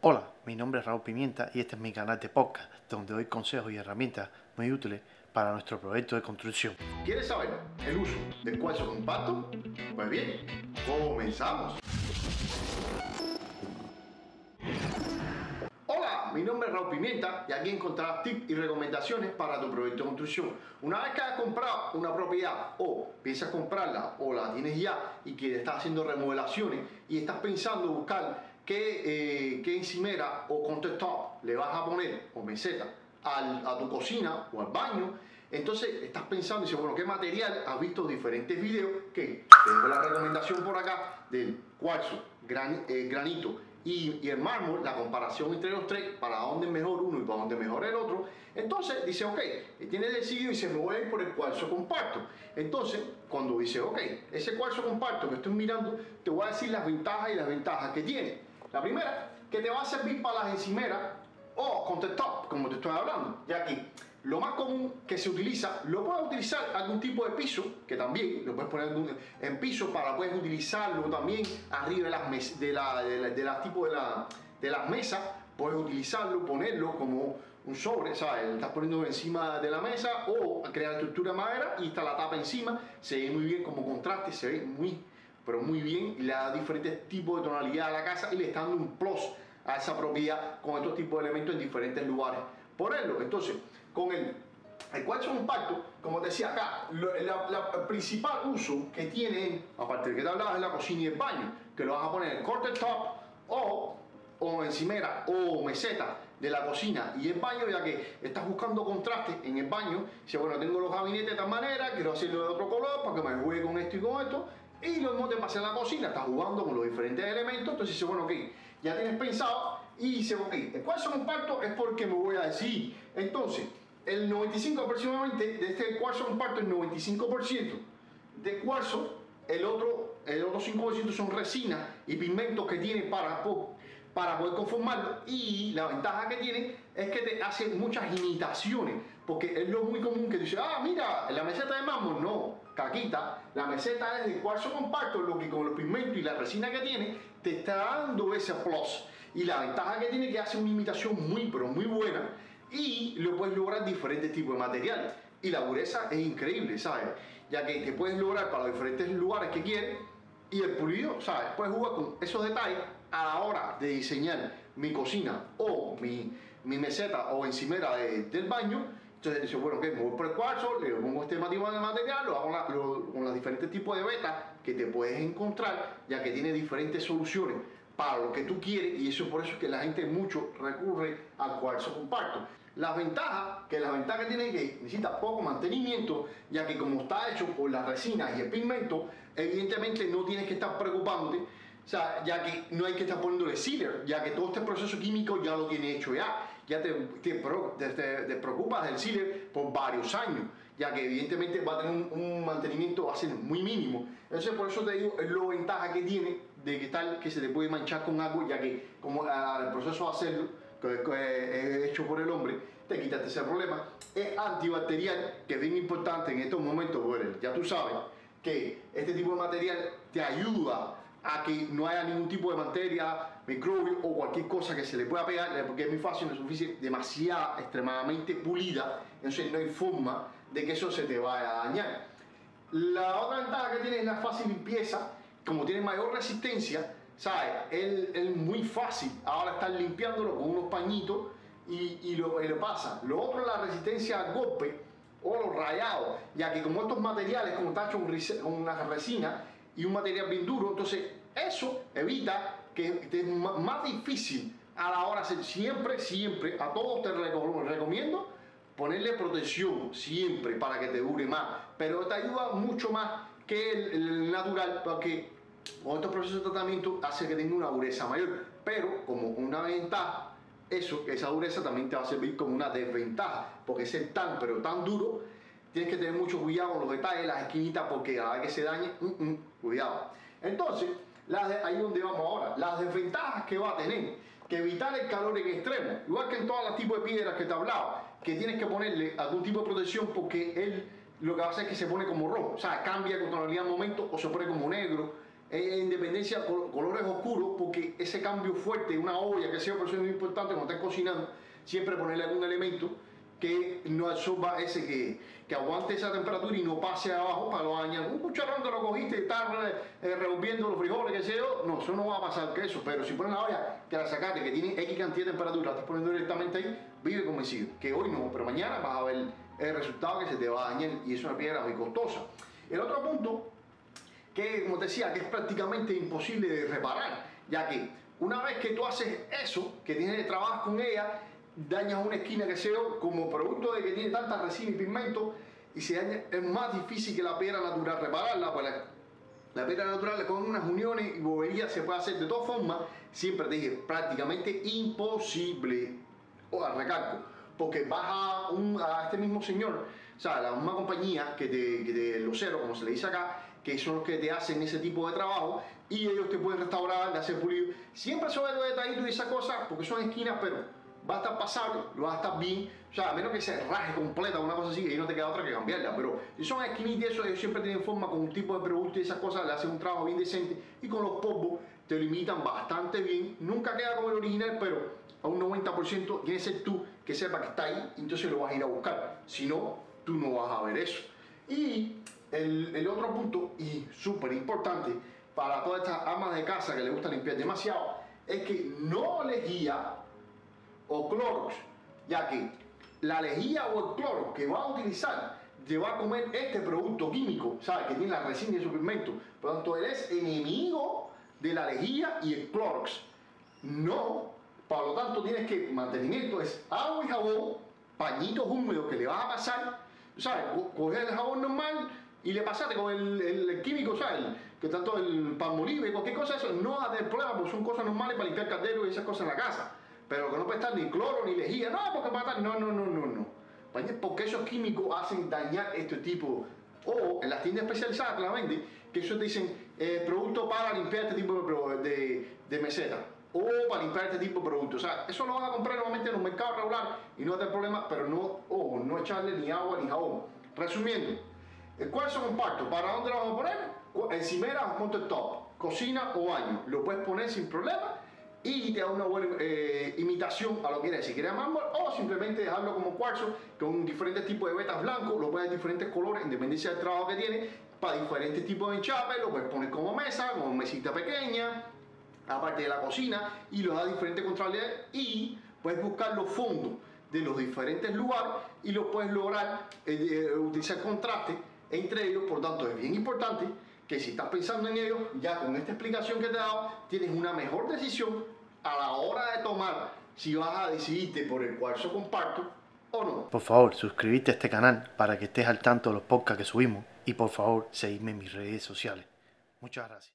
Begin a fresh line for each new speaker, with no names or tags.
Hola, mi nombre es Raúl Pimienta y este es mi canal de podcast donde doy consejos y herramientas muy útiles para nuestro proyecto de construcción.
¿Quieres saber el uso del cuarzo compacto? Pues bien, comenzamos. Hola, mi nombre es Raúl Pimienta y aquí encontrarás tips y recomendaciones para tu proyecto de construcción. Una vez que has comprado una propiedad o piensas comprarla o la tienes ya y que estás haciendo remodelaciones y estás pensando buscar qué, eh, qué encimera o countertop le vas a poner o meseta al- a tu cocina o al baño, entonces estás pensando y dices, bueno, ¿qué material? Has visto diferentes videos que tengo la recomendación por acá del cuarzo, gran- eh, granito y, y el mármol, la comparación entre los tres, para dónde es mejor uno y para dónde es mejor el otro. Entonces dice, ok, tiene decidido y se me voy a ir por el cuarzo compacto. Entonces, cuando dice, ok, ese cuarzo compacto que estoy mirando, te voy a decir las ventajas y las ventajas que tiene. La primera, que te va a servir para las encimeras o countertop, como te estoy hablando, ya que lo más común que se utiliza, lo puedes utilizar algún tipo de piso, que también lo puedes poner en piso para puedes utilizarlo también arriba de las mes- de la, de la, de la tipo de, la, de las mesas, puedes utilizarlo, ponerlo como un sobre, ¿sabes? Estás poniendo encima de la mesa o crear estructura de madera y está la tapa encima, se ve muy bien como contraste, se ve muy, pero muy bien, y le da diferentes tipos de tonalidad a la casa y le está dando un plus a esa propiedad con estos tipos de elementos en diferentes lugares. Ponerlo, entonces, con el, el cuarzo compacto, como te decía acá, lo- la- la- el principal uso que tiene, aparte de que te hablabas, es la cocina y el baño, que lo vas a poner en countertop o, o encimera o meseta de la cocina y el baño, ya que estás buscando contraste en el baño. Dice, bueno, tengo los gabinetes de tal manera, quiero hacerlo de otro color para que me juegue con esto y con esto. Y lo mismo te pasa en la cocina, estás jugando con los diferentes elementos, entonces dice, bueno, ok, ya tienes pensado y dice, ok, el cuarzo compacto es porque me voy a decir. Entonces, el 95 aproximadamente de este cuarzo compacto, el 95% de cuarzo, el otro, el otro 5% son resinas y pigmentos que tiene para, para poder conformarlo. Y la ventaja que tiene es que te hace muchas imitaciones, porque es lo muy común que dice, ah, mira, la meseta de mármol, no, caquita, la meseta es de cuarzo compacto, lo que con los pigmentos y la resina que tiene, te está dando ese plus. Y la ventaja que tiene que hace una imitación muy, pero muy buena y lo puedes lograr diferentes tipos de materiales. Y la dureza es increíble, ¿sabes? Ya que te puedes lograr para los diferentes lugares que quieres y el pulido, ¿sabes? Puedes jugar con esos detalles a la hora de diseñar mi cocina o mi, mi meseta o encimera de- del baño. Entonces dices, bueno, que me voy por el cuarzo, le pongo este tipo de material, lo hago con, los diferentes tipos de betas que te puedes encontrar, ya que tiene diferentes soluciones para lo que tú quieres y eso por eso es que la gente mucho recurre al cuarzo compacto. Las ventajas, que la ventaja que tiene es que necesita poco mantenimiento, ya que como está hecho por las resinas y el pigmento, evidentemente no tienes que estar preocupándote, o sea, ya que no hay que estar poniéndole sealer, ya que todo este proceso químico ya lo tiene hecho ya, ya te, te, te- te- preocupas del sealer por varios años, ya que evidentemente va a tener un, un mantenimiento va a ser muy mínimo. Entonces por eso te digo, es la ventaja que tiene de que tal que se te puede manchar con algo, ya que como ah, el proceso de hacerlo, que, que es hecho por el hombre, te quitaste ese problema. Es antibacterial, que es bien importante en estos momentos, bueno, ya tú sabes que este tipo de material te ayuda a que no haya ningún tipo de bacteria, microbio o cualquier cosa que se le pueda pegar, eh, porque es muy fácil, no es suficiente, demasiada, extremadamente pulida, entonces no hay forma de que eso se te vaya a dañar. La otra ventaja que tiene es la fácil limpieza, como tiene mayor resistencia, ¿sabes? Es, muy fácil ahora estar limpiándolo con unos pañitos y, y lo, pasa. Lo otro es la resistencia al golpe o los rayados, ya que como estos materiales, como está hecho con una resina y un material bien duro, entonces eso evita que es más difícil a la hora de. Siempre, siempre, a todos te reco- recomiendo ponerle protección siempre para que te dure más, pero te ayuda mucho más que el, natural porque estos procesos de tratamiento hace que tenga una dureza mayor, pero como una ventaja, eso, esa dureza también te va a servir como una desventaja, porque ser tan, pero tan duro, tienes que tener mucho cuidado con los detalles, las esquinitas, porque a la vez que se dañe, mm, mm, cuidado. Entonces, las de- ahí donde vamos ahora, las desventajas que va a tener, que evitar el calor en extremo, igual que en todos los tipos de piedras que te hablaba, que tienes que ponerle algún tipo de protección porque él lo que hacer es que se pone como rojo, o sea, cambia con tonalidad al momento o se pone como negro. En independencia colores oscuros, porque ese cambio fuerte, una olla que sea, por eso es muy importante cuando estés cocinando, siempre ponerle algún elemento que no absorba ese que, que aguante esa temperatura y no pase abajo para lo dañar. Un cucharón que lo cogiste y estás eh, revolviendo los frijoles, que sea, no, eso no va a pasar que eso, pero si pones la olla que la sacaste, que tiene X cantidad de temperatura, la estás directamente ahí, vive convencido, que hoy no, pero mañana vas a ver el resultado que se te va a dañar y es una piedra muy costosa. El otro punto, que como te decía, que es prácticamente imposible de reparar, ya que una vez que tú haces eso, que tienes trabajar con ella, dañas una esquina que sea como producto de que tiene tanta resina y pigmento y se daña, es más difícil que la piedra natural repararla, pues la, piedra natural con unas uniones y boberías se puede hacer de todas formas, siempre te dije, prácticamente imposible, o al recalco, porque vas a, un, a este mismo señor, o sea, la misma compañía que te, que te como se le dice acá, que son los que te hacen ese tipo de trabajo y ellos te pueden restaurar, de hacer pulido. Siempre sobre los detallitos y esas cosas, porque son esquinas, pero va a estar pasable, va a estar bien, o sea, a menos que se raje completa una cosa así, y ahí no te queda otra que cambiarla, pero si son esquinitas y eso, ellos siempre tienen forma con un tipo de producto y esas cosas, le hacen un trabajo bien decente, y con los polvos te limitan bastante bien, nunca queda como el original, pero a un 90% tiene que ser tú que sepa que está ahí, entonces lo vas a ir a buscar, si no, tú no vas a ver eso. Y el, el otro punto, y súper importante, para todas estas amas de casa que les gusta limpiar demasiado, es que no les guía o cloros, ya que la lejía o el cloro que va a utilizar te va a comer este producto químico, ¿sabes? Que tiene la resina y su pigmento. Por lo tanto, eres enemigo de la lejía y el clorox. No, por lo tanto, tienes que mantenimiento es agua y jabón, pañitos húmedos que le vas a pasar, ¿sabes? Coger el jabón normal y le pasaste con el, químico, ¿sabes? Que tanto el palmolive, cualquier cosa, eso no va a tener problema, porque son cosas normales para limpiar caldero y esas cosas en la casa. Pero que no puede estar ni cloro ni lejía. No, porque va a estar. No, no, no, no, no. Porque esos químicos hacen dañar este tipo. O en las tiendas especializadas que la venden, que eso te dicen eh, producto para limpiar este tipo de, de, meseta. O para limpiar este tipo de productos. O sea, eso lo van a comprar normalmente en un mercado regular y no va a tener problema, pero no, o no echarle ni agua ni jabón. Resumiendo, ¿cuáles son compartos? ¿Para dónde lo vamos a poner? Encimera o top, cocina o baño. Lo puedes poner sin problema y te da una buena eh, imitación a lo que eres. Si quieres mármol o simplemente dejarlo como cuarzo con diferentes tipos de vetas blancos, lo puedes de diferentes colores en dependencia del trabajo que tiene, para diferentes tipos de enchape, lo puedes poner como mesa, como mesita pequeña, aparte de la cocina y lo da diferentes contrariedades y puedes buscar los fondos de los diferentes lugares y lo puedes lograr eh, eh, utilizar contraste entre ellos, por tanto es bien importante que si estás pensando en ello, ya con esta explicación que te he dado, tienes una mejor decisión a la hora de tomar si vas a decidirte por el cuarzo comparto o no.
Por favor, suscríbete a este canal para que estés al tanto de los podcasts que subimos y por favor, seguidme en mis redes sociales. Muchas gracias.